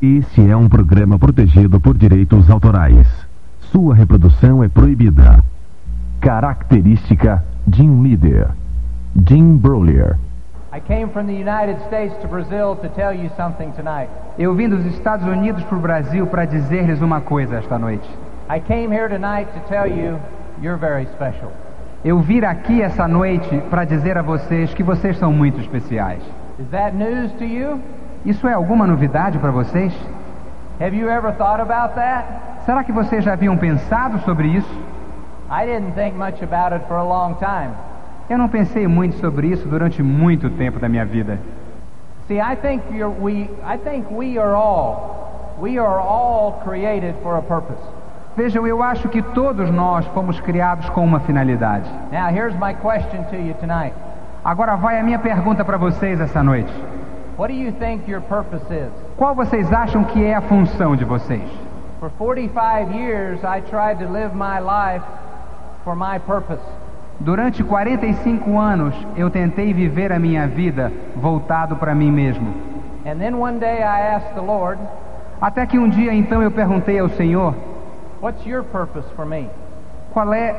Este é um programa protegido por direitos autorais. Sua reprodução é proibida. Característica de um líder. Jim Brolier. I came from the United States to Brazil to tell you something tonight. Eu vim dos Estados Unidos para o Brasil para dizer-lhes uma coisa esta noite. I came here tonight to tell you you're very special. Eu vim aqui essa noite para dizer a vocês que vocês são muito especiais. Is that news to you? Isso é alguma novidade para vocês? Have you ever thought about that? Será que vocês já haviam pensado sobre isso? I didn't think much about it for a long time. Eu não pensei muito sobre isso durante muito tempo da minha vida. See, I think you're, we I think we are all we are all created for a purpose. Vejam, eu acho que todos nós fomos criados com uma finalidade. Now, here's my question to you tonight. Agora vai a minha pergunta para vocês essa noite. What do you think your purpose is? Qual vocês acham que é a função de vocês? For 45 years, I tried to live my life for my purpose. Durante 45 anos eu tentei viver a minha vida voltado para mim mesmo. And then one day I asked the Lord, Até que um dia então eu perguntei ao Senhor: What's your purpose for me? Qual é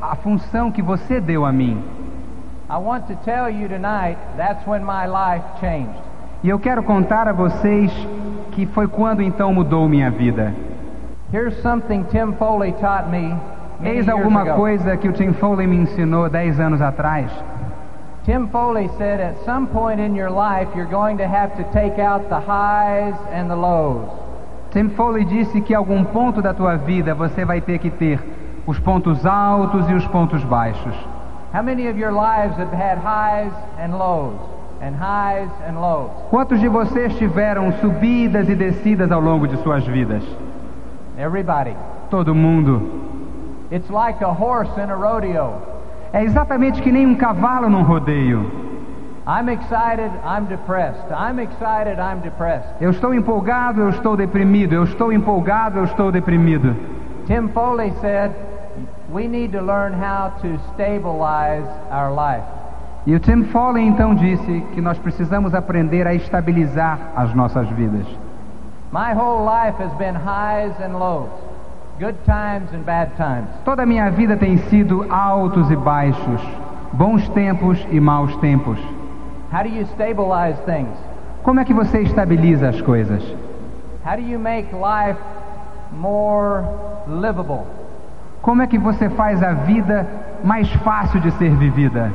a função que você deu a mim? I want to tell you tonight that's when my life changed. E eu quero contar a vocês que foi quando então mudou minha vida. Here's something Tim Foley taught me many Eis alguma coisa que o Tim Foley me ensinou 10 anos atrás. Tim Foley said at some point in your life you're going to have to take out the highs and the lows. Tim Foley disse que algum ponto da tua vida você vai ter que ter os pontos altos e os pontos baixos. How many of your lives have had highs and lows and highs and lows? Quantos de vocês tiveram subidas e descidas ao longo de suas vidas? Everybody. Todo mundo. It's like a horse in a rodeo. É exatamente que nem um cavalo num rodeio. I'm excited, I'm depressed. I'm excited, I'm depressed. Eu estou empolgado, eu estou deprimido. Eu estou empolgado, eu estou deprimido. Tim Foley said, we need to learn how to stabilize our life. E o Tim Foley então disse que nós precisamos aprender a estabilizar as nossas vidas. My whole life has been highs and lows, good times and bad times. Toda a minha vida tem sido altos e baixos, bons tempos e maus tempos. How do you stabilize things? Como é que você estabiliza as coisas? How do you make life more livable? Como é que você faz a vida mais fácil de ser vivida?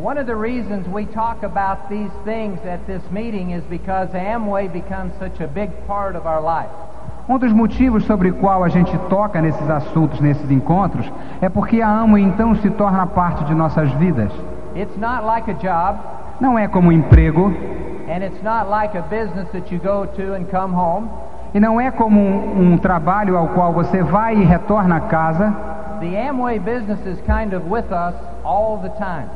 One of the reasons we talk about these things at this meeting is because Amway becomes such a big part of our life. Um dos motivos sobre o qual a gente toca nesses assuntos, nesses encontros, é porque a Amo então se torna parte de nossas vidas. It's not like a job, Não é como um emprego and it's not like a business that you go to and come home. e não é como um, um trabalho ao qual você vai e retorna a casa. The Amway business is kind of with us all the time.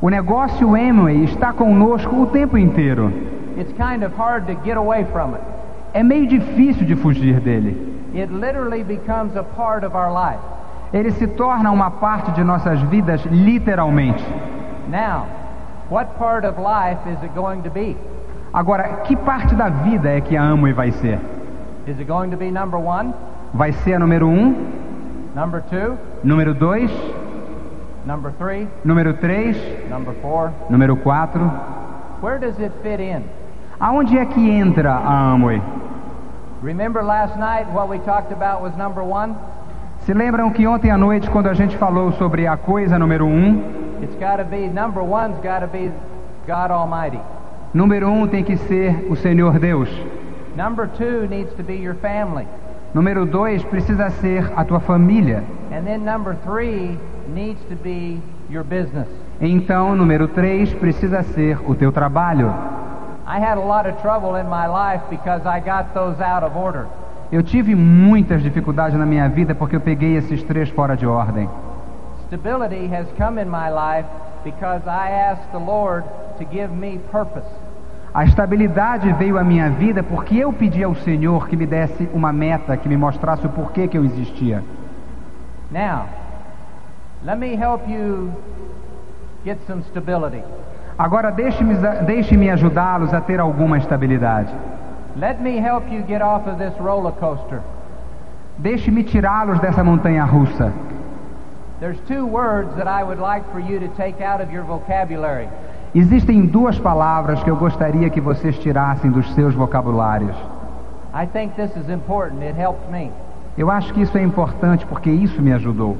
O negócio Amway está conosco o tempo inteiro. It's kind of hard to get away from it. É meio difícil de fugir dele. It literally becomes a part of our life. Ele se torna uma parte de nossas vidas, literalmente. Now, what part of life is it going to be? Agora, que parte da vida é que a Amway vai ser? Is it going to be number one, Vai ser a número um, number two, número dois, number three, número três, number four? número quatro? Where does it fit in? Aonde é que entra a Amway? Remember last night what we talked about was number one? Se lembram que ontem à noite, quando a gente falou sobre a coisa número um, It's got to be, number one's got to be God Almighty. número um tem que ser o Senhor Deus. Number two needs to be your family. Número dois precisa ser a tua família. And then number three needs to be your business. Então, número três precisa ser o teu trabalho. I had a lot of trouble in my life because I got those out of order. Eu tive muitas dificuldades na minha vida porque eu peguei esses três fora de ordem. Stability has come in my life because I asked the Lord to give me purpose. A estabilidade veio à minha vida porque eu pedi ao Senhor que me desse uma meta, que me mostrasse o porquê que eu existia. Now, let me help you get some stability. Agora deixe-me deixe-me ajudá-los a ter alguma estabilidade. Let me help you get off of this roller coaster. Deixe-me tirá-los dessa montanha russa. There's two words that I would like for you to take out of your vocabulary. Existem duas palavras que eu gostaria que vocês tirassem dos seus vocabulários. I think this is important. It helped me. Eu acho que isso é importante porque isso me ajudou.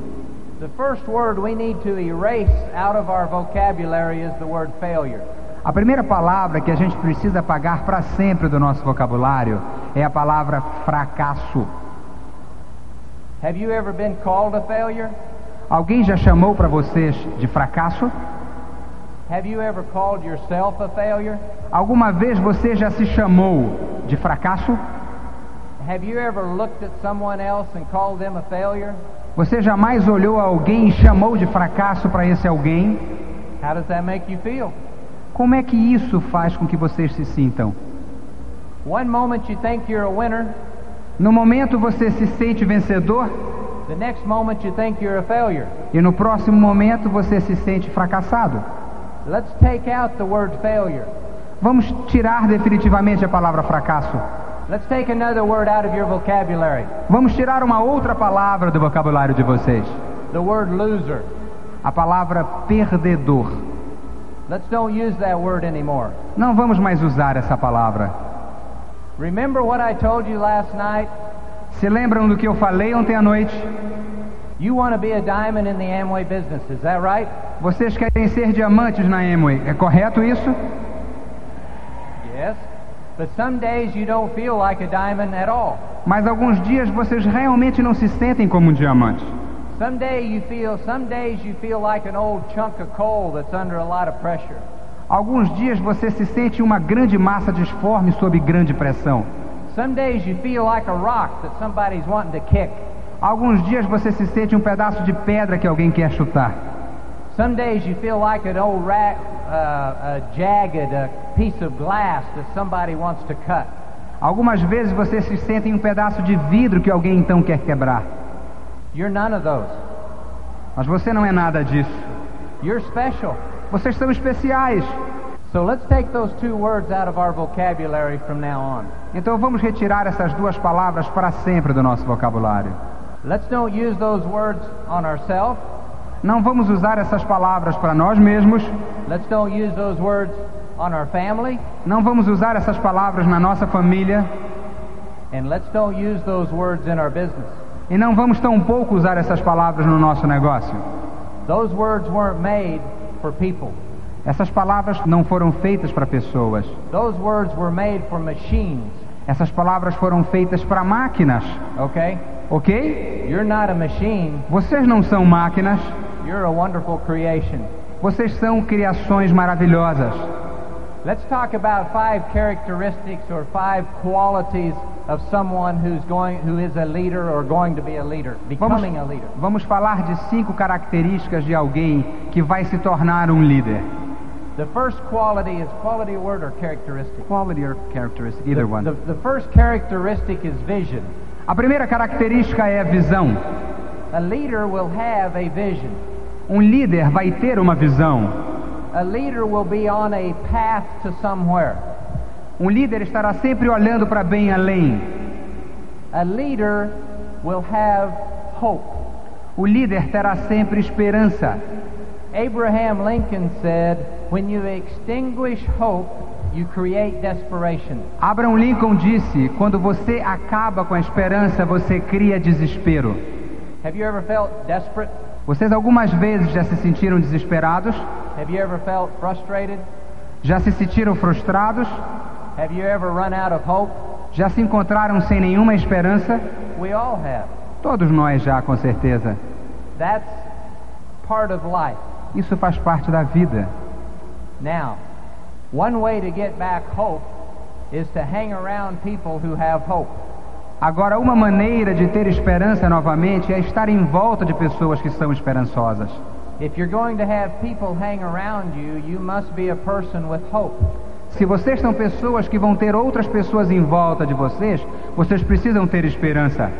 The first word we need to erase out of our vocabulary is the word failure. A primeira palavra que a gente precisa apagar para sempre do nosso vocabulário é a palavra fracasso. Have you ever been called a failure? Alguém já chamou para vocês de fracasso? Have you ever called yourself a failure? Alguma vez você já se chamou de fracasso? Have you ever looked at someone else and called them a failure? Você jamais olhou alguém e chamou de fracasso para esse alguém? How does that make you feel? Como é que isso faz com que vocês se sintam? One moment you think you're a winner, No momento você se sente vencedor the next moment you think you're a failure. e no próximo momento você se sente fracassado. Let's take out the word failure. Vamos tirar definitivamente a palavra fracasso. Let's take another word out of your vocabulary. Vamos tirar uma outra palavra do vocabulário de vocês. The word loser. A palavra perdedor. Let's don't use that word anymore. Não vamos mais usar essa palavra. Remember what I told you last night? Se lembram do que eu falei ontem à noite? You want to be a diamond in the Amway business, is that right? Vocês querem ser diamantes na Amway, é correto isso? Yes. But some days you don't feel like a diamond at all. Mas alguns dias vocês realmente não se sentem como um diamante. Some day you feel some days you feel like an old chunk of coal that's under a lot of pressure. Alguns dias você se sente uma grande massa disforme sob grande pressão. Some days you feel like a rock that somebody's wanting to kick. Alguns dias você se sente um pedaço de pedra que alguém quer chutar. Some days you feel like an old ra- uh, a jagged a piece of glass that somebody wants to cut. Algumas vezes você se sente em um pedaço de vidro que alguém então quer quebrar. You're none of those. Mas você não é nada disso. You're special. Vocês são especiais. So let's take those two words out of our vocabulary from now on. Então vamos retirar essas duas palavras para sempre do nosso vocabulário. Let's don't use those words on ourselves. Não vamos usar essas palavras para nós mesmos. Let's don't use those words on our family. Não vamos usar essas palavras na nossa família. And let's don't use those words in our business. E não vamos tão pouco usar essas palavras no nosso negócio. Those words weren't made for people. Essas palavras não foram feitas para pessoas. Those words were made for machines. Essas palavras foram feitas para máquinas. Okay? Ok? You're not a machine. Vocês não são máquinas. You're a wonderful creation. Vocês são criações maravilhosas. Let's talk about five characteristics or five qualities of someone who's going who is a leader or going to be a leader, Vamos, becoming a leader. vamos falar de cinco características de alguém que vai se tornar um líder. The first quality is quality word or characteristic. Quality or characteristic, The, either one. the, the first characteristic is vision. A primeira característica é a visão. A leader will have a vision. Um líder vai ter uma visão. A leader will be on a path to somewhere. Um líder estará sempre olhando para bem além. A leader will have hope. O líder terá sempre esperança. Abraham Lincoln said, When you extinguish hope, you create desperation. Abraham Lincoln disse: quando você acaba com a esperança, você cria desespero. Have you ever felt desperate? Vocês algumas vezes já se sentiram desesperados? Have you ever felt frustrated? Já se sentiram frustrados? Have you ever run out of hope? Já se encontraram sem nenhuma esperança? We all have. Todos nós já, com certeza. That's part of life. Isso faz parte da vida. Now, one way to get back hope is to hang around people who have hope. Agora, uma maneira de ter esperança novamente é estar em volta de pessoas que são esperançosas. Se vocês são pessoas que vão ter outras pessoas em volta de vocês, vocês precisam ter esperança.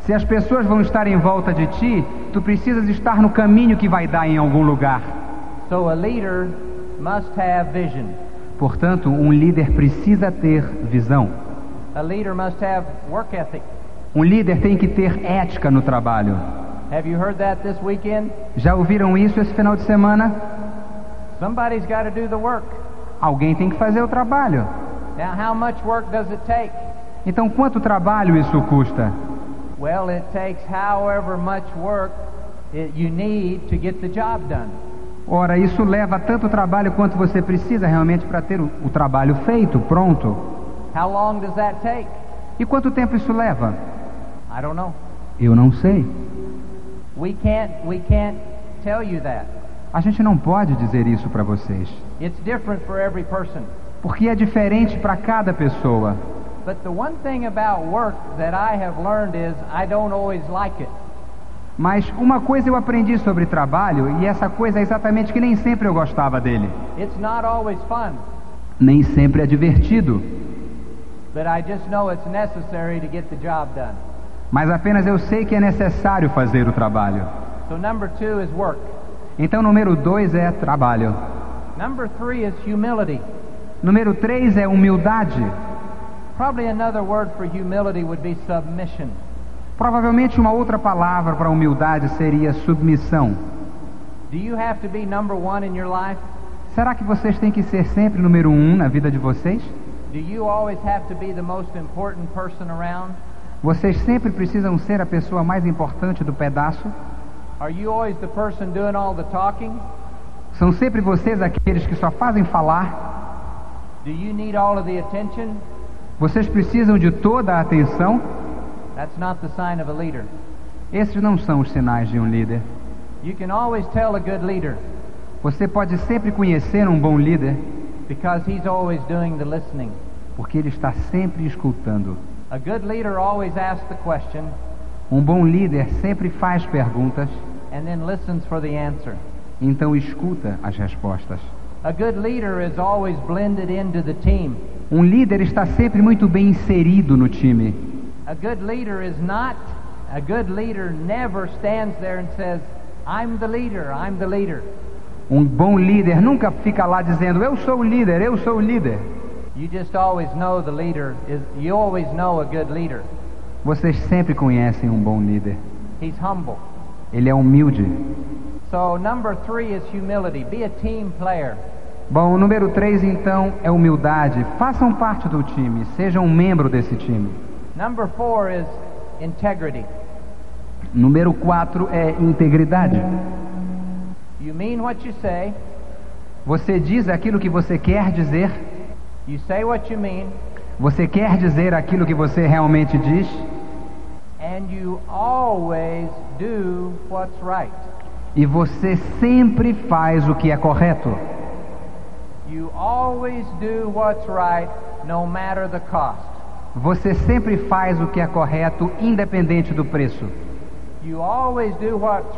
Se as pessoas vão estar em volta de ti, tu precisas estar no caminho que vai dar em algum lugar. So a leader must have vision. Portanto, um líder precisa ter visão. A leader must have work ethic. Um líder tem que ter ética no trabalho. Have you heard that this weekend? Já ouviram isso esse final de semana? Somebody's got to do the work. Alguém tem que fazer o trabalho. Now, how much work does it take? Então, quanto trabalho isso custa? Well, it takes however much work it, you need to get the job done. Ora, isso leva tanto trabalho quanto você precisa realmente para ter o, o trabalho feito, pronto. How long does that take? E quanto tempo isso leva? I don't know. Eu não sei. We can't we can't tell you that. A gente não pode dizer isso para vocês, It's different for every person. porque é diferente para cada pessoa. But the one thing about work that I have learned is I don't always like it. Mas uma coisa eu aprendi sobre trabalho, e essa coisa é exatamente que nem sempre eu gostava dele. It's not always fun, Nem sempre é divertido, but I just know it's necessary to get the job done. mas apenas eu sei que é necessário fazer o trabalho. So number two is work. Então, número dois é trabalho. Number three is humility. Número três é humildade. Probably another word for humility would be submission. Provavelmente uma outra palavra para humildade seria submissão. Do you have to be number one in your life? Será que vocês têm que ser sempre número um na vida de vocês? Do you always have to be the most important person around? Vocês sempre precisam ser a pessoa mais importante do pedaço? Are you always the person doing all the talking? São sempre vocês aqueles que só fazem falar? Do you need all of the attention? Vocês precisam de toda a atenção? That's not the sign of a leader. Esses não são os sinais de um líder. You can always tell a good leader Você pode sempre conhecer um bom líder because he's always doing the listening. porque ele está sempre escutando. A good leader always asks the question Um bom líder sempre faz perguntas, and then listens for the answer. então escuta as respostas. A good leader is always blended into the team. Um líder está sempre muito bem inserido no time. A good leader is not, a good leader never stands there and says, I'm the leader, I'm the leader. Um bom líder nunca fica lá dizendo: Eu sou o líder, eu sou o líder. You just always know the leader is, you always know a good leader. Vocês sempre conhecem um bom líder. He's humble. Ele é humilde. So, number three is humility. Be a team player. Bom, o número 3 então é humildade. Façam parte do time, sejam um membro desse time. Number four is integrity. Número 4 é integridade. You mean what you say, Você diz aquilo que você quer dizer, you say what you mean, você quer dizer aquilo que você realmente diz, and you always do what's right. e você sempre faz o que é correto. You always do what's right, no matter the cost. Você sempre faz o que é correto, independente do preço.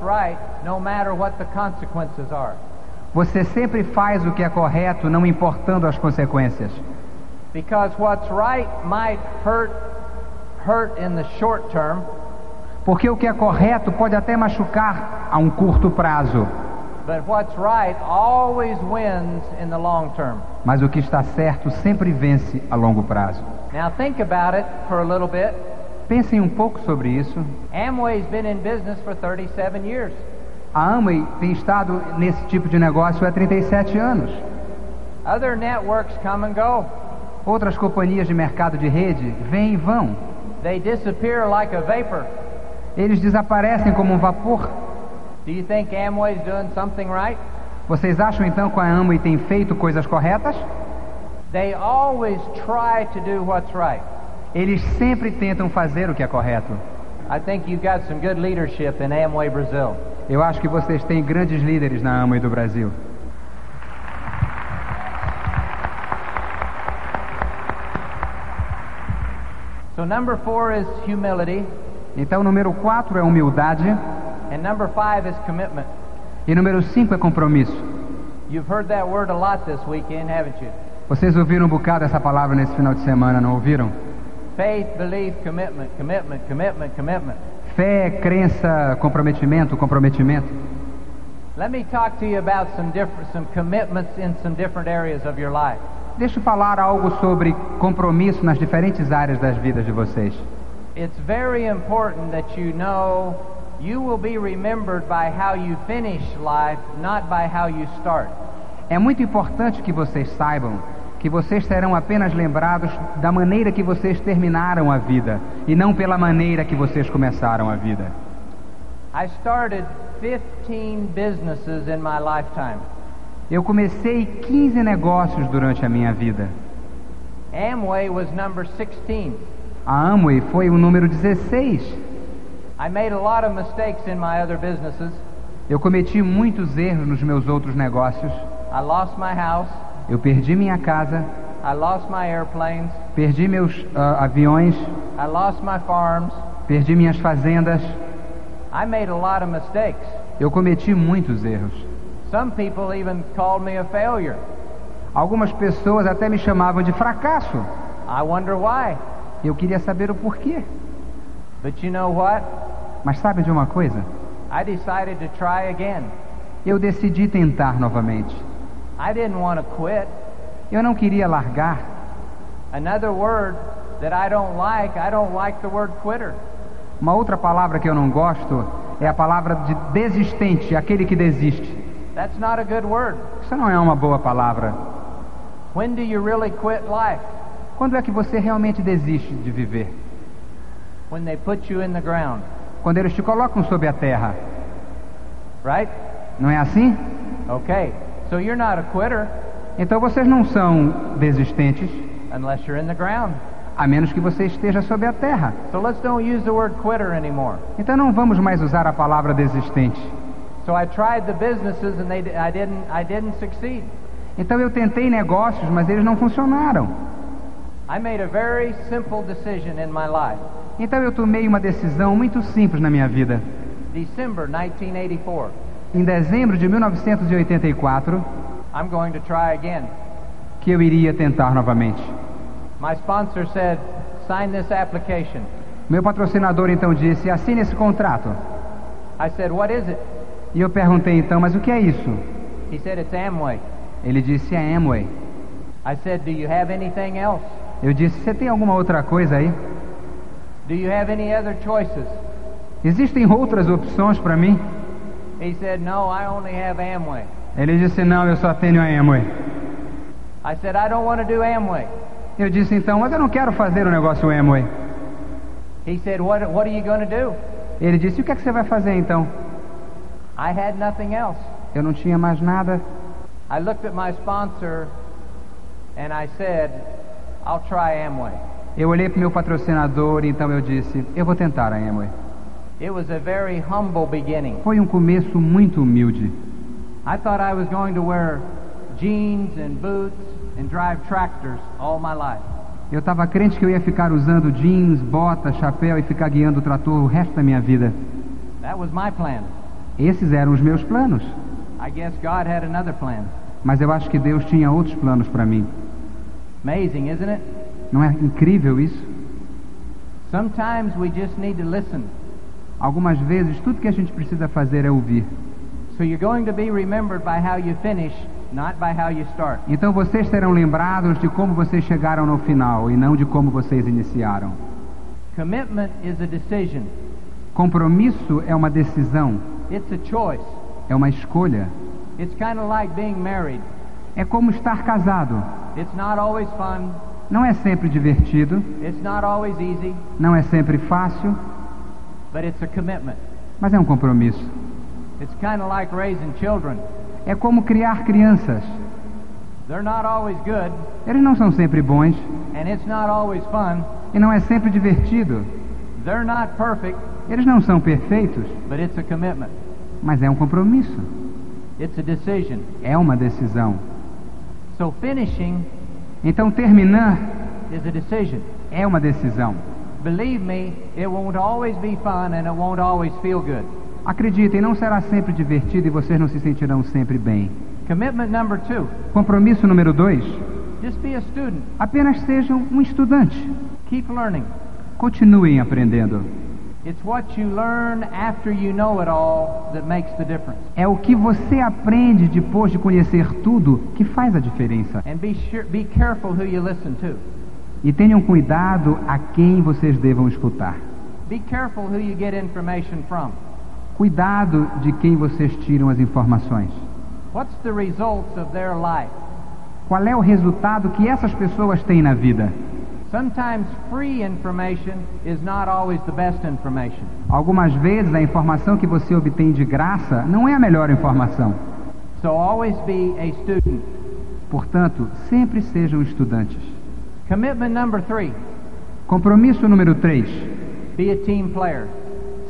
Right. Você sempre faz o que é correto, não importando as consequências. Because what's right might hurt hurt in the short term, Porque o que é correto pode até machucar a um curto prazo, but what's right always wins in the long term. mas o que está certo sempre vence a longo prazo. Now think about it for a little bit. Pensem um pouco sobre isso. Amway's been in business for 37 years. A Amway tem estado nesse tipo de negócio há 37 anos. Other networks come and go. Outras companhias de mercado de rede vêm e vão. They disappear like a vapor. Eles desaparecem como um vapor. Do you think Amway's doing something right? Vocês acham então que a Amway tem feito coisas corretas? They always try to do what's right. Eles sempre tentam fazer o que é correto. I think you've got some good leadership in Amway Brazil. Eu acho que vocês têm grandes líderes na Amway do Brasil. So number four is humility, Então, número 4 é humildade and number five is commitment. e número 5 é compromisso. You've heard that word a lot this weekend, haven't you? Vocês ouviram um bocado essa palavra nesse final de semana, não ouviram? Faith, belief, commitment, commitment, commitment, commitment. Fé, crença, comprometimento, comprometimento. Let me talk to you about some different some commitments in some different areas of your life. Deixa eu falar algo sobre compromisso nas diferentes áreas das vidas de vocês. It's very important that you know you will be remembered by how you finish life, not by how you start. É muito importante que vocês saibam que vocês serão apenas lembrados da maneira que vocês terminaram a vida e não pela maneira que vocês começaram a vida. I started 15 businesses in my lifetime. Eu comecei 15 negócios durante a minha vida. Amway was number 16. A Amway foi o número 16. I made a lot of mistakes in my other businesses. Eu cometi muitos erros nos meus outros negócios. I lost my house. Eu perdi minha casa, I lost my airplanes. perdi meus ah, aviões, I lost my farms. perdi minhas fazendas. I made a lot of mistakes. Eu cometi muitos erros. Some people even called me a failure. Algumas pessoas até me chamavam de fracasso. I wonder why. Eu queria saber o porquê. But you know what? Mas sabe de uma coisa? I decided to try again. Eu decidi tentar novamente. I didn't want to quit. Eu não queria largar. Another word that I don't like, I don't like the word quitter. Uma outra palavra que eu não gosto é a palavra de desistente, aquele que desiste. That's not a good word. Isso não é uma boa palavra. When do you really quit life? Quando é que você realmente desiste de viver? When they put you in the ground, Quando eles te colocam sob a terra. right? Não é assim? Okay. So you're not a quitter Então vocês não são desistentes, unless you're in the ground. a menos que você esteja sob a terra. So let's don't use the word quitter anymore. Então não vamos mais usar a palavra desistente. So I tried the businesses and they, I didn't, I didn't succeed. Então eu tentei negócios, mas eles não funcionaram. I made a very simple decision in my life. Então eu tomei uma decisão muito simples na minha vida. December 1984. Em dezembro de 1984, I'm going to try again. que eu iria tentar novamente. My sponsor said, sign this application. Meu patrocinador então disse: assine esse contrato. I said, what is it? E eu perguntei então: mas o que é isso? He said, it's Amway. Ele disse: é Amway. I said, do you have anything else? Eu disse: você tem alguma outra coisa aí? Do you have any other choices? Existem outras opções para mim? He said, no, I only have Amway. Ele disse: não, eu só tenho a Amway. I said, I don't want to do Amway. Eu disse: então, mas eu não quero fazer o negócio Amway. He said, what, what are you going to do? Ele disse: o que é que você vai fazer então? I had nothing else. Eu não tinha mais nada. I looked at my sponsor and I said, I'll try Amway. Eu olhei para o meu patrocinador e então eu disse: eu vou tentar a Amway. Foi um começo muito humilde. I thought I was going to wear jeans and boots and drive tractors all my life. Eu estava crente que eu ia ficar usando jeans, botas, chapéu e ficar guiando o trator o resto da minha vida. That was my plan. Esses eram os meus planos. I guess God had another plan. Mas eu acho que Deus tinha outros planos para mim. Amazing, isn't it? Não é incrível isso? Sometimes we just need to listen. Algumas vezes tudo que a gente precisa fazer é ouvir. So you're going to be remembered by how you finish, not by how you start. Então vocês serão lembrados de como vocês chegaram no final e não de como vocês iniciaram. Commitment is a decision. Compromisso é uma decisão, It's a choice. é uma escolha. It's kind of like being married. É como estar casado. It's not always fun. Não é sempre divertido, It's not always easy, não é sempre fácil, but it's a commitment. mas é um compromisso. It's kind of like raising children. É como criar crianças. They're not always good, Eles não são sempre bons and it's not always fun. e não é sempre divertido. They're not perfect, Eles não são perfeitos, but it's a commitment. mas é um compromisso. It's a decision. É uma decisão. So finishing Então terminar is a decision. é uma decisão. Believe me, it won't always be fun and it won't always feel good. Acreditem, não será sempre divertido e vocês não se sentirão sempre bem. Commitment number two Compromisso número dois: just be a student. apenas sejam um estudante. Keep learning. Continuem aprendendo. It's what you learn after you know it all that makes the difference. É o que você aprende depois de conhecer tudo que faz a diferença. And be sure, be careful who you listen to. E tenham cuidado a quem vocês devam escutar. Be careful who you get information from. Cuidado de quem vocês tiram as informações. What's the results of their life? Qual é o resultado que essas pessoas têm na vida? Sometimes free information is not always the best information. Algumas vezes a informação que você obtém de graça não é a melhor informação. So always be a student. Portanto, sempre sejam estudantes. Commitment number three, Compromisso número 3. be a team player.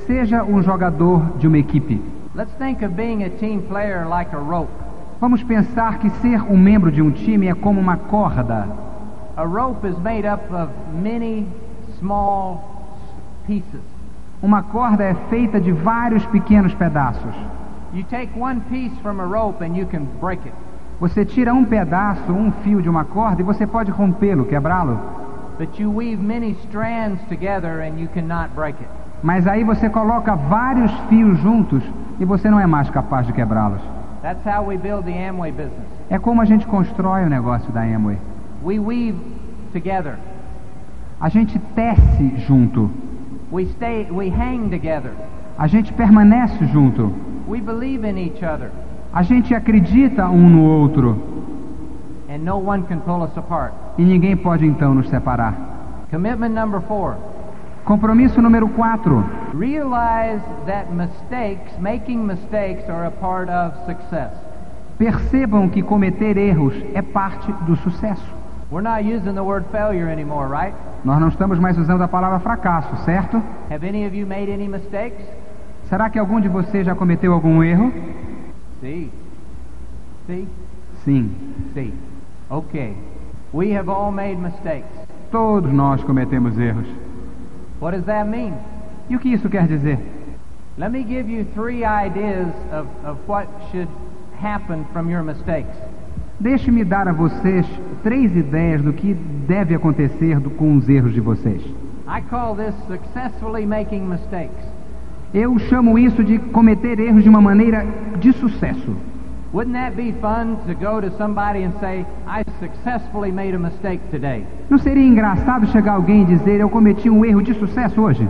Seja um jogador de uma equipe. Let's think of being a team player like a rope. Vamos pensar que ser um membro de um time é como uma corda. A rope is made up of many small pieces. Uma corda é feita de vários pequenos pedaços. You take one piece from a rope and you can break it. Você tira um pedaço, um fio de uma corda e você pode rompê-lo, quebrá-lo. Mas aí você coloca vários fios juntos e você não é mais capaz de quebrá-los. That's how we build the Amway business. É como a gente constrói o negócio da Amway. We weave together. A gente tece junto. We stay we hang together. A gente permanece junto. We believe in each other A gente acredita um no outro. and no one can pull us apart. E ninguém pode então nos separar. Commitment number 4. Compromisso número 4. Realize that mistakes, making mistakes are a part of success. Percebam que cometer erros é parte do sucesso. We're not using the word failure anymore, right? Nós não estamos mais usando a palavra fracasso, certo? Have any of you made any mistakes? Será que algum de vocês já cometeu algum erro? See. See? Sim, See. Okay. We have all made mistakes. todos nós cometemos erros. What does that mean? E o que isso quer dizer? Let me give you three ideas of, of what should happen from your mistakes. Deixe-me dar a vocês três ideias do que deve acontecer do- com os erros de vocês. I call this successfully making mistakes. Eu chamo isso de cometer erros de uma maneira de sucesso. Não seria engraçado chegar alguém e dizer eu cometi um erro de sucesso hoje?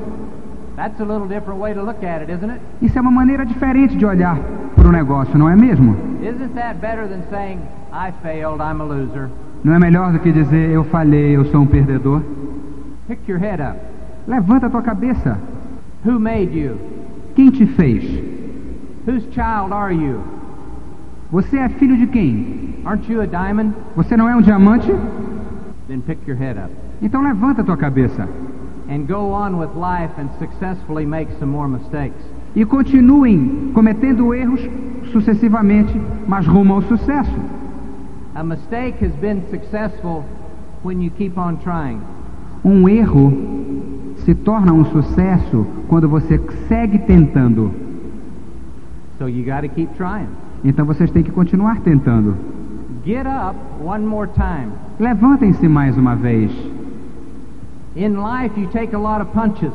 Isso é uma maneira diferente de olhar para o negócio, não é mesmo? Não é melhor do que dizer eu falhei, eu sou um perdedor? Levanta a tua cabeça. Who made you? Quem te fez? Whose child are you? Você é filho de quem? Aren't you a diamond? Você não é um diamante? Then pick your head up. Então levanta tua cabeça. And go on with life and successfully make some more mistakes. E continuem cometendo erros sucessivamente, mas rumo ao sucesso. A mistake has been successful when you keep on trying. Um erro se torna um sucesso quando você segue tentando. So you got to keep trying. Então vocês têm que continuar tentando. Get up one more time. Levantem-se mais uma vez. In life, you take a lot of punches,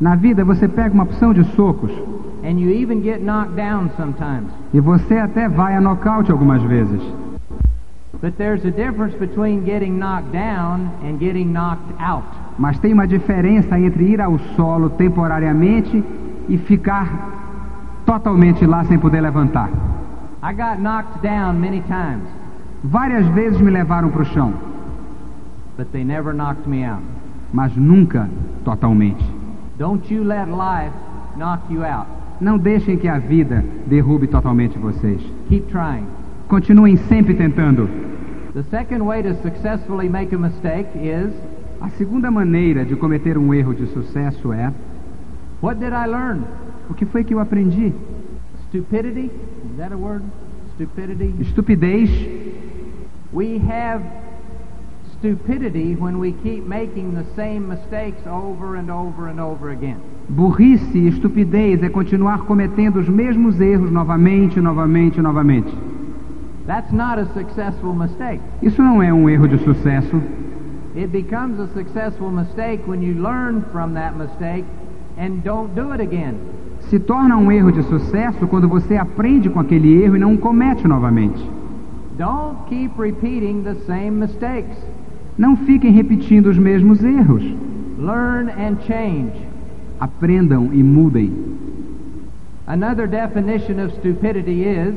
Na vida você pega uma opção de socos and you even get knocked down sometimes. e você até vai a nocaute algumas vezes. But there's a difference between getting knocked down and getting knocked out. Mas tem uma diferença entre ir ao solo temporariamente e ficar totalmente lá sem poder levantar. I got knocked down many times, Várias vezes me levaram para o chão, but they never knocked me out. mas nunca totalmente. Don't you let life knock you out. Não deixem que a vida derrube totalmente vocês. Keep trying. Continuem sempre tentando. The second way to successfully make a mistake is A segunda maneira de cometer um erro de sucesso é: what did I learn? o que foi que eu aprendi? Stupidity? Is that a word? Stupidity? Estupidez. We have stupidity when we keep making the same mistakes over and over and over again. Burrice e estupidez é continuar cometendo os mesmos erros novamente, novamente, novamente. That's not a successful mistake. Isso não é um erro de sucesso. It becomes a successful mistake when you learn from that mistake and don't do it again. Se torna um erro de sucesso quando você aprende com aquele erro e não o comete novamente. Don't keep repeating the same mistakes. Não fiquem repetindo os mesmos erros. Learn and change. Aprendam e mudem. Another definition of stupidity is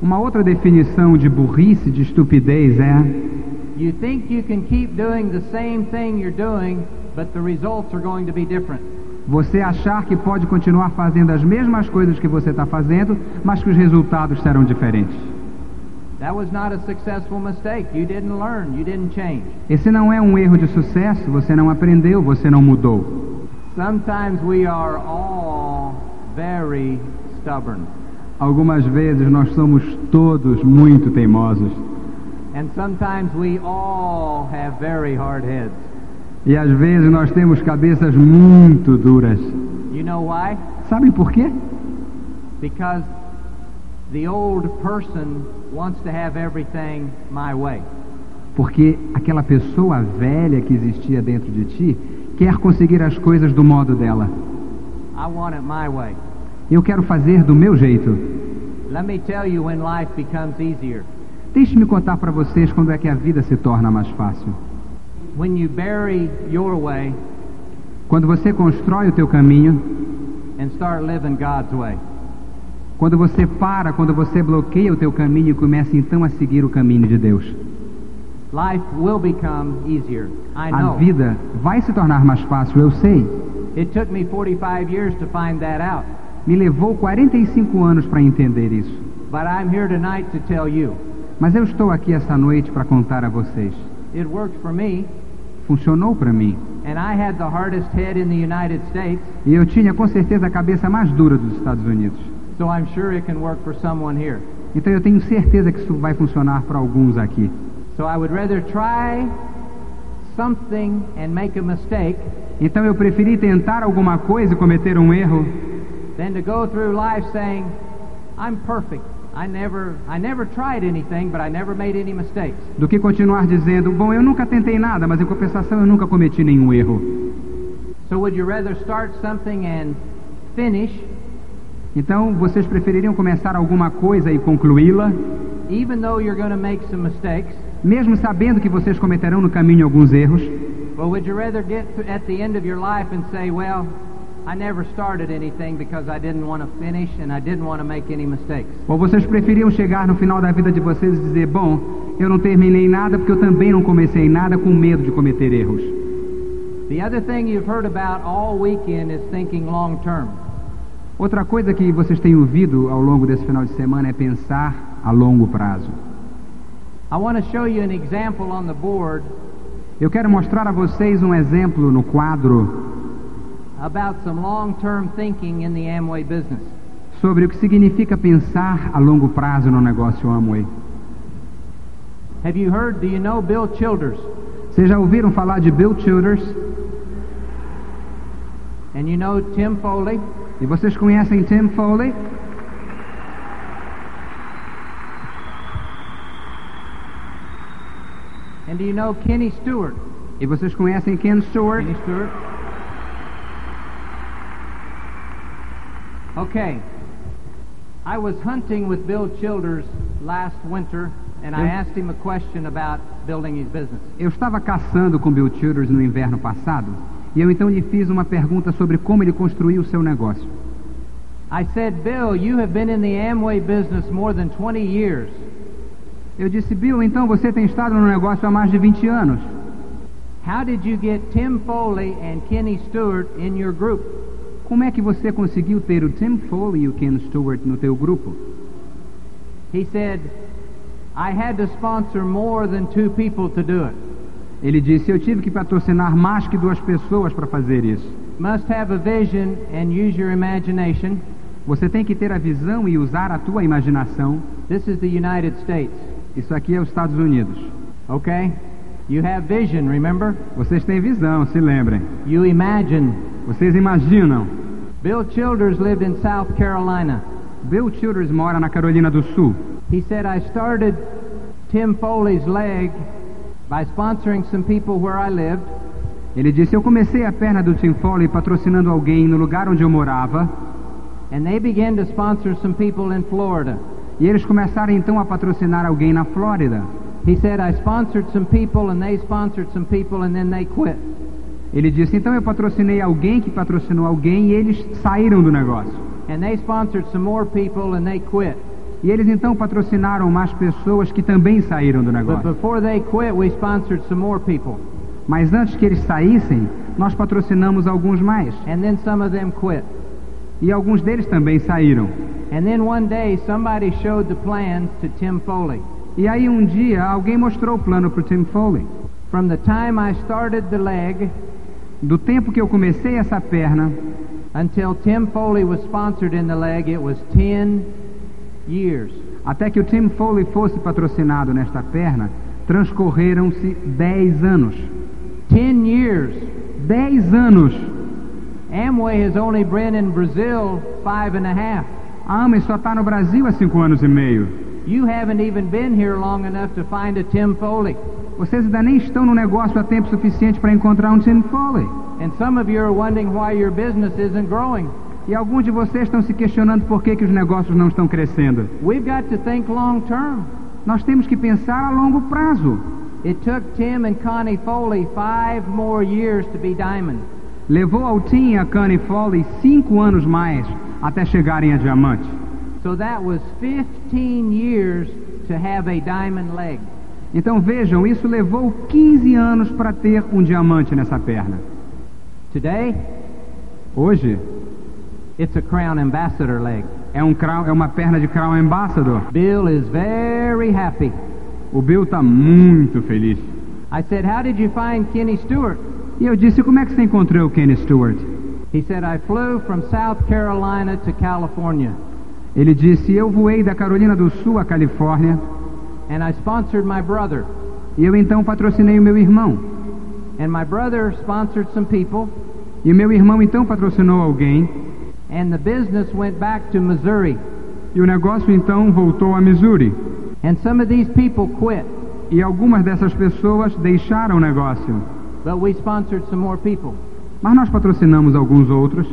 Uma outra definição de burrice, de estupidez é you think you can keep doing the same thing you're doing, but the results are going to be different. você achar que pode continuar fazendo as mesmas coisas que você está fazendo, mas que os resultados serão diferentes. That was not a successful mistake. You didn't learn, you didn't change. Esse não é um erro de sucesso, você não aprendeu, você não mudou. Sometimes we are all very stubborn, Algumas vezes nós somos todos muito teimosos. And sometimes we all have very hard heads. E às vezes nós temos cabeças muito duras. You know why? Sabem por quê? Because the old person wants to have everything my way. Porque aquela pessoa velha que existia dentro de ti quer conseguir as coisas do modo dela. I want it my way. Eu quero fazer do meu jeito. Let me tell you when life becomes easier. Deixe-me contar para vocês quando é que a vida se torna mais fácil. Way Quando você constrói o teu caminho, quando você para, quando você bloqueia o teu caminho e começa então a seguir o caminho de Deus. Life will become easier. I A know. vida vai se tornar mais fácil, eu sei. It took me 45 years to find that out. Me levou 45 anos para entender isso. But I'm here tonight to tell you Mas eu estou aqui essa noite para contar a vocês. it worked for me, Funcionou para mim. and I had the hardest head in the United States, E eu tinha com certeza a cabeça mais dura dos Estados Unidos. so I'm sure it can work for someone here. Então eu tenho certeza que isso vai funcionar para alguns aqui. So I would rather try something and make a mistake Então eu preferi tentar alguma coisa e cometer um erro than to go through life saying, I'm perfect. I never I never tried anything, but I never made any mistakes. do que continuar dizendo: Bom, eu nunca tentei nada, mas em compensação eu nunca cometi nenhum erro. So would you rather start something and finish, Então vocês prefeririam começar alguma coisa e concluí-la, even though you're going to make some mistakes? mesmo sabendo que vocês cometerão no caminho alguns erros? Or would you rather get to, at the end of your life and say, well, I never started anything because I didn't want to finish and I didn't want to make any mistakes? Ou vocês preferiam chegar no final da vida de vocês e dizer: Bom, eu não terminei nada porque eu também não comecei nada com medo de cometer erros? The other thing you've heard about all weekend is thinking long term. Outra coisa que vocês têm ouvido ao longo desse final de semana é pensar a longo prazo. I want to show you an example on the board Eu quero mostrar a vocês um exemplo no quadro about some long-term thinking in the Amway business. sobre o que significa pensar a longo prazo no negócio Amway. Have you heard, do you know Bill Childers? Vocês já ouviram falar de Bill Childers? And you know Tim Foley? E vocês conhecem Tim Foley? And do you know Kenny Stewart? E vocês conhecem Ken Stewart? Kenny Stewart? Okay. I was hunting with Bill Childers last winter, and I asked him a question about building his business. Eu estava caçando com Bill Childers no inverno passado e eu então lhe fiz uma pergunta sobre como ele construiu o seu negócio. I said, Bill, you have been in the Amway business more than 20 years. Eu disse, Bill, então você tem estado no negócio há mais de 20 anos. How did you get Tim Foley and Kenny Stewart in your group? Como é que você conseguiu ter o Tim Foley e o Ken Stewart no teu grupo? He said, I had to sponsor more than two people to do it. Ele disse, eu tive que patrocinar mais que duas pessoas para fazer isso. Must have a vision and use your imagination. Você tem que ter a visão e usar a tua imaginação. This is the United States, Isso aqui é os Estados Unidos. okay? You have vision, remember? Vocês têm visão, se lembrem. You imagine. Vocês imaginam. Bill Childers lived in South Carolina. Bill Childers mora na Carolina do Sul. He said, I started Tim Foley's leg by sponsoring some people where I lived. Ele disse: Eu comecei a perna do Tim Foley patrocinando alguém no lugar onde eu morava. And they began to sponsor some people in Florida. E eles começaram então a patrocinar alguém na Flórida. He said, I sponsored some people and they sponsored some people and then they quit. Ele disse: Então eu patrocinei alguém que patrocinou alguém e eles saíram do negócio. And they sponsored some more people and they quit. E eles então patrocinaram mais pessoas que também saíram do But negócio. before they quit, we sponsored some more people. Mas antes que eles saíssem, nós patrocinamos alguns mais. And then some of them quit. E alguns deles também saíram. And then one day, somebody showed the plans to Tim Foley. E aí um dia alguém mostrou o plano para o Tim Foley. From the time I started the leg Do tempo que eu comecei essa perna until Tim Foley was sponsored in the leg, it was 10 years. até que o Tim Foley fosse patrocinado nesta perna, transcorreram-se 10 anos. 10 years. 10 anos! Amway has only been in Brazil five and a half. A Amway só está no Brasil há 5 anos e meio. You haven't even been here long enough to find a Tim Foley. Vocês ainda nem estão no negócio há tempo suficiente para encontrar um Tim Foley. And some of you are wondering why your business isn't growing. E alguns de vocês estão se questionando por que, que os negócios não estão crescendo. We've got to think long term. Nós temos que pensar a longo prazo. It took Tim and Connie Foley five more years to be diamond. Levou ao Tim e a Connie Foley cinco anos mais até chegarem a diamante. So that was 15 years to have a diamond leg. Então vejam, isso levou 15 anos para ter um diamante nessa perna. Today, Hoje it's a Crown Ambassador leg. é, um crown, é uma perna de Crown Ambassador. Bill is very happy. O Bill está muito feliz. I said, How did you find Kenny Stewart? E eu disse, como é que você encontrou o Kenny Stewart? He said, I flew from South Carolina to California, Ele disse, eu voei da Carolina do Sul à Califórnia and I sponsored my brother. e eu então patrocinei o meu irmão. And my brother sponsored some people, E o meu irmão então patrocinou alguém and the business went back to Missouri. e o negócio então voltou a Missouri. And some of these people quit, E algumas dessas pessoas deixaram o negócio. but we sponsored some more people. Mas nós patrocinamos alguns outros.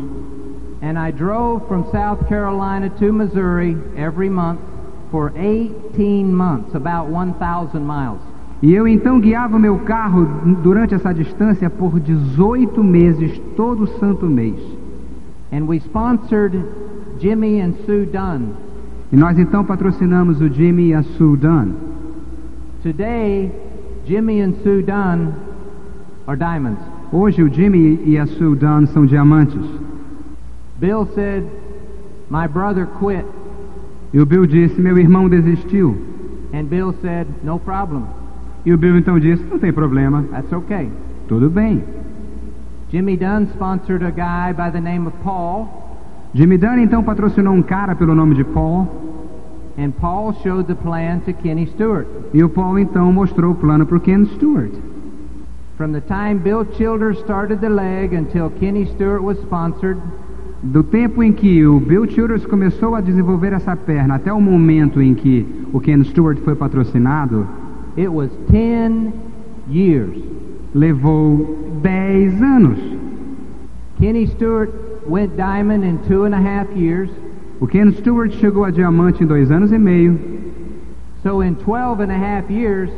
And I drove from South Carolina to Missouri every month for 18 months, about 1,000 miles. E eu então guiava meu carro durante essa distância por 18 meses, todo santo mês. And we sponsored Jimmy and Sue Dunn. E nós então patrocinamos o Jimmy e a Sue Dunn. Today, Jimmy and Sue Dunn are diamonds. Hoje o Jimmy e a Sue Dunn são diamantes. Bill said, My brother quit. E o Bill disse, meu irmão desistiu. And Bill said, No problem. E o Bill então disse, não tem problema, That's okay. tudo bem. Jimmy Dunn sponsored a guy by the name of Paul, Jimmy Dunn então patrocinou um cara pelo nome de Paul. and Paul showed the plan to Kenny Stewart. E o Paul então mostrou o plano para o Ken Stewart. From the time Bill Childers started the leg until Kenny Stewart was sponsored, Do tempo em que o Bill Childers começou a desenvolver essa perna até o momento em que o Ken Stewart foi patrocinado, it was 10 years. levou 10 anos. Kenny Stewart went diamond in two and a half years. O Ken Stewart chegou a diamante em dois anos e meio. So in 12 and a half years,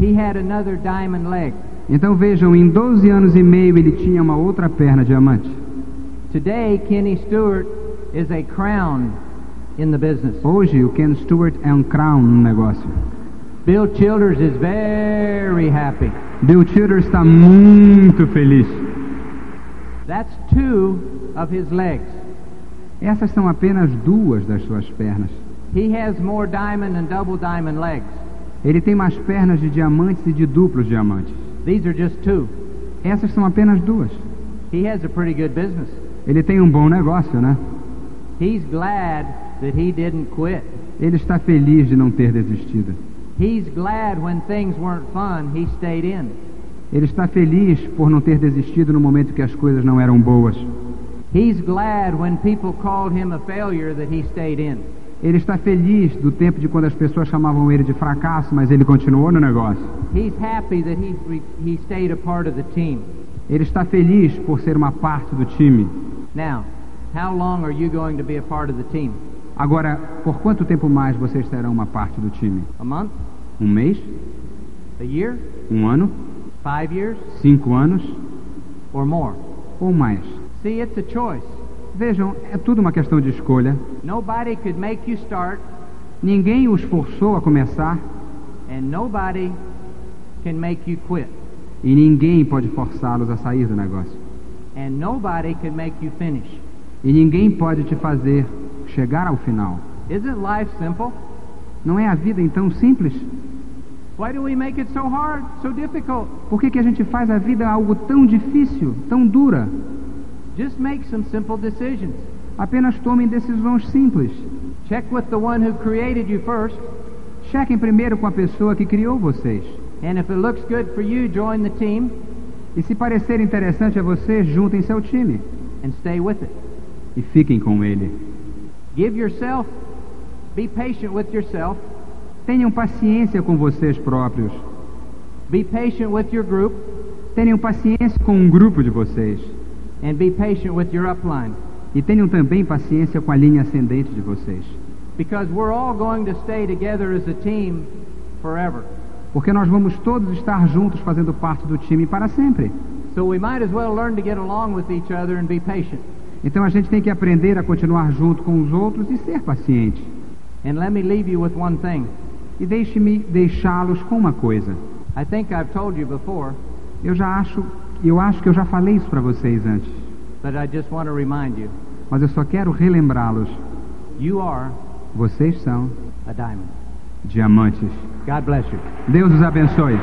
he had another diamond leg. Então vejam, em 12 anos e meio ele tinha uma outra perna diamante. Today, Kenny Stewart is a crown in the business. Hoje o Ken Stewart é um crown no negócio. Bill Childers is very happy. Bill Childers está muito feliz. That's two of his legs. Essas são apenas duas das suas pernas. He has more diamond and double diamond legs. Ele tem mais pernas de diamantes e de duplos diamantes. These are just two. Essas são apenas duas. He has a pretty good business. Ele tem um bom negócio, né? He's glad that he didn't quit. Ele está feliz de não ter desistido. He's glad when things weren't fun, he stayed in. Ele está feliz por não ter desistido no momento que as coisas não eram boas. He's glad when people called him a failure that he stayed in. Ele está feliz do tempo de quando as pessoas chamavam ele de fracasso, mas ele continuou no negócio. He's happy that he, he stayed a part of the team. Ele está feliz por ser uma parte do time. Now, how long are you going to be a part of the team? Agora, por quanto tempo mais vocês serão uma parte do time? A month? Um mês? A year? Um ano? Five years? Cinco anos? Or more? Ou mais? See, it's a choice. Vejam, é tudo uma questão de escolha. Nobody could make you start, Ninguém os forçou a começar and nobody can make you quit. e ninguém pode forçá-los a sair do negócio. And nobody can make you finish. E ninguém pode te fazer chegar ao final. Isn't life simple? Não é a vida então simples? Why do we make it so hard, so difficult? Por que, que a gente faz a vida algo tão difícil, tão dura? Just make some simple decisions. Apenas tomem decisões simples. Check with the one who created you first, Chequem primeiro com a pessoa que criou vocês. and if it looks good for you, join the team E se parecer interessante a vocês, juntem-se ao time and stay with it. e fiquem com ele. Give yourself, be patient with yourself, Tenham paciência com vocês próprios. be patient with your group, Tenham paciência com um grupo de vocês. and be patient with your upline. E tenham também paciência com a linha ascendente de vocês. Because we're all going to stay together as a team forever. Porque nós vamos todos estar juntos fazendo parte do time para sempre. So we might as well learn to get along with each other and be patient. Então a gente tem que aprender a continuar junto com os outros e ser paciente. And let me leave you with one thing. E deixe-me deixá-los com uma coisa. I think I've told you before, Eu já acho, eu acho que eu já falei isso para vocês antes, but I just want to remind you. mas eu só quero relembrá-los. You are Vocês são a diamond. Diamantes. Deus os abençoe.